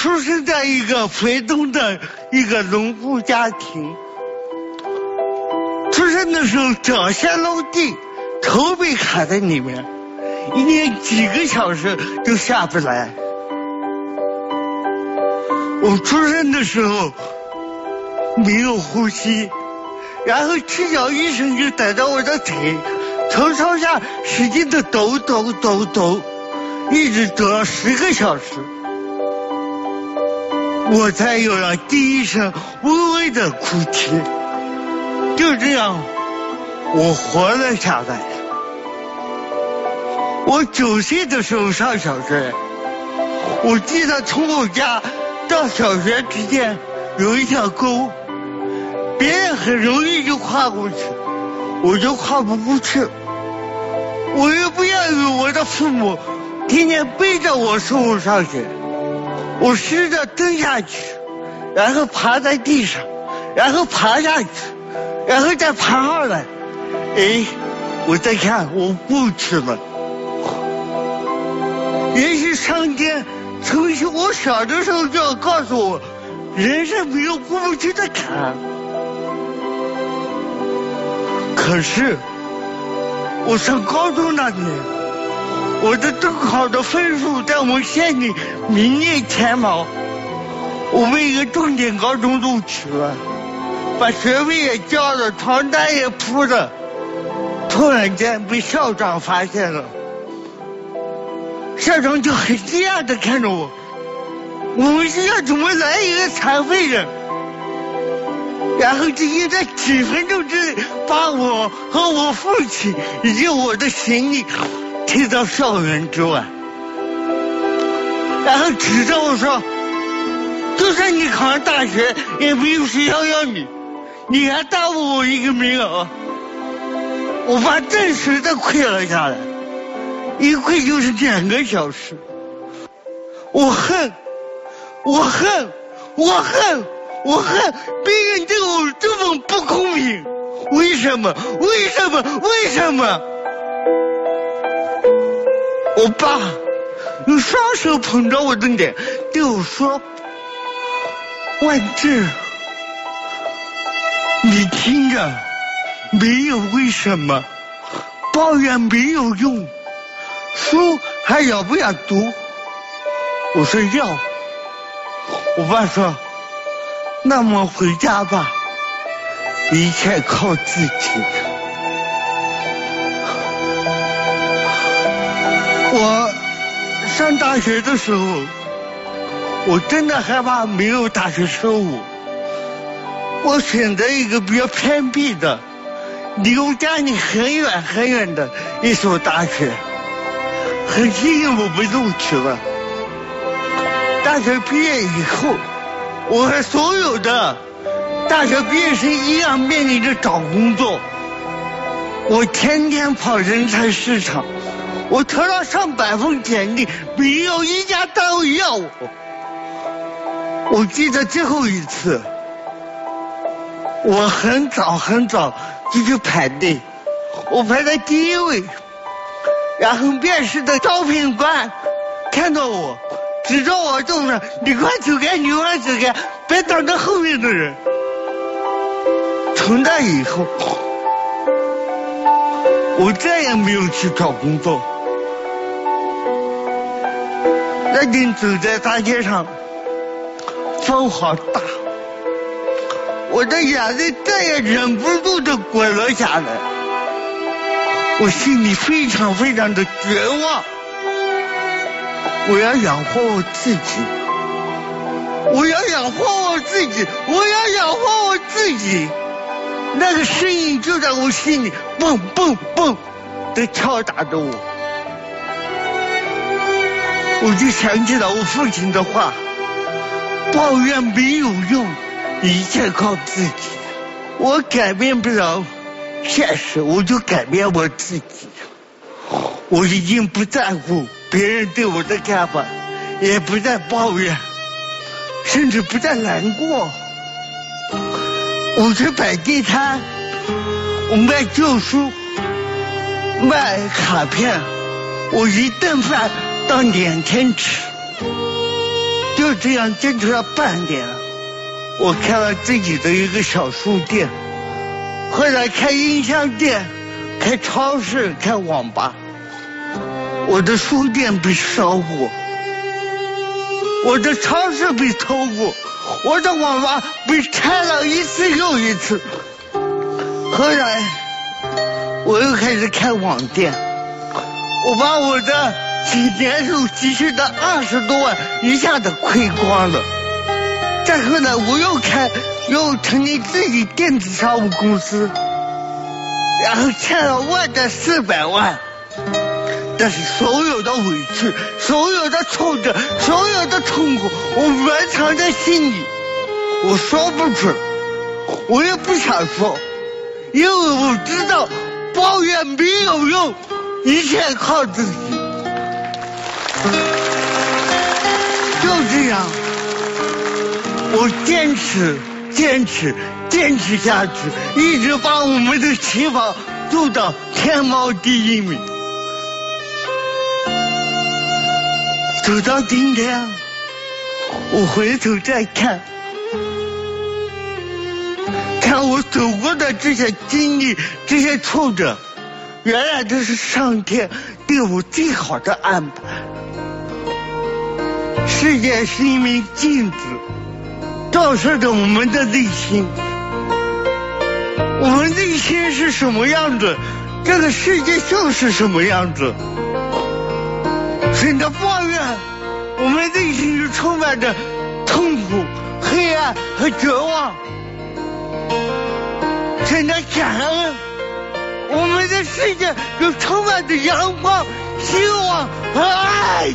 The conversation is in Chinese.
出生在一个肥东的一个农户家庭，出生的时候脚先落地，头被卡在里面，一连几个小时都下不来。我出生的时候没有呼吸，然后赤脚医生就逮着我的腿，从上下使劲的抖抖抖抖，一直抖了十个小时。我才有了第一声微微的哭泣，就这样，我活了下来。我九岁的时候上小学，我记得从我家到小学之间有一条沟，别人很容易就跨过去，我就跨不过去。我又不愿意我的父母天天背着我送我上学。我试着蹲下去，然后趴在地上，然后爬下去，然后再爬上来。哎，我再看，我过去了。也许上天从我小的时候就要告诉我，人生没有过不去的坎。可是，我上高中那年。我的中考的分数在我们县里名列前茅，我被一个重点高中录取了，把学费也交了，床单也铺了。突然间被校长发现了，校长就很惊讶的看着我，我们学校怎么来一个残废人？然后直接在几分钟之内把我和我父亲以及我的行李。推到校园之外，然后指着我说：“就算你考上大学，也没有学校要你，你还耽误我一个名额。”我把真实的跪了下来，一跪就是两个小时。我恨，我恨，我恨，我恨别人对我这么不公平，为什么？为什么？为什么？我爸用双手捧着我的脸，对我说：“万志，你听着，没有为什么，抱怨没有用，书还要不要读？”我说要。我爸说：“那么回家吧，一切靠自己。”我上大学的时候，我真的害怕没有大学收我。我选择一个比较偏僻的，离我家里很远很远的一所大学。很幸运我被录取了。大学毕业以后，我和所有的大学毕业生一样面临着找工作。我天天跑人才市场。我投了上百份简历，没有一家单位要我。我记得最后一次，我很早很早就去排队，我排在第一位，然后面试的招聘官看到我，指着我就说：“你快走开，你快走开，别挡着后面的人。”从那以后，我再也没有去找工作。那天走在大街上，风好大，我的眼泪再也忍不住的滚了下来，我心里非常非常的绝望。我要养活我自己，我要养活我自己，我要养活我自己。那个声音就在我心里蹦蹦蹦的敲打着我。我就想起了我父亲的话：抱怨没有用，一切靠自己。我改变不了现实，我就改变我自己。我已经不在乎别人对我的看法，也不再抱怨，甚至不再难过。我去摆地摊，我卖旧书，卖卡片，我一顿饭。到两天吃，就这样坚持了半年，我开了自己的一个小书店，后来开音像店，开超市，开网吧。我的书店被烧过，我的超市被偷过，我的网吧被拆了一次又一次。后来我又开始开网店，我把我的几年入积蓄的二十多万一下子亏光了。再后来我又开又成立自己电子商务公司，然后欠了外债四百万。但是所有的委屈，所有的挫折，所有的痛苦，我埋藏在心里，我说不出，我也不想说，因为我知道抱怨没有用，一切靠自己。就这样，我坚持，坚持，坚持下去，一直把我们的旗袍做到天猫第一名。走到今天，我回头再看，看我走过的这些经历、这些挫折，原来这是上天对我最好的安排。世界是一面镜子，照射着我们的内心。我们内心是什么样子，这个世界就是什么样子。选择抱怨，我们内心就充满着痛苦、黑暗和绝望；选择感恩，我们的世界就充满着阳光、希望和爱。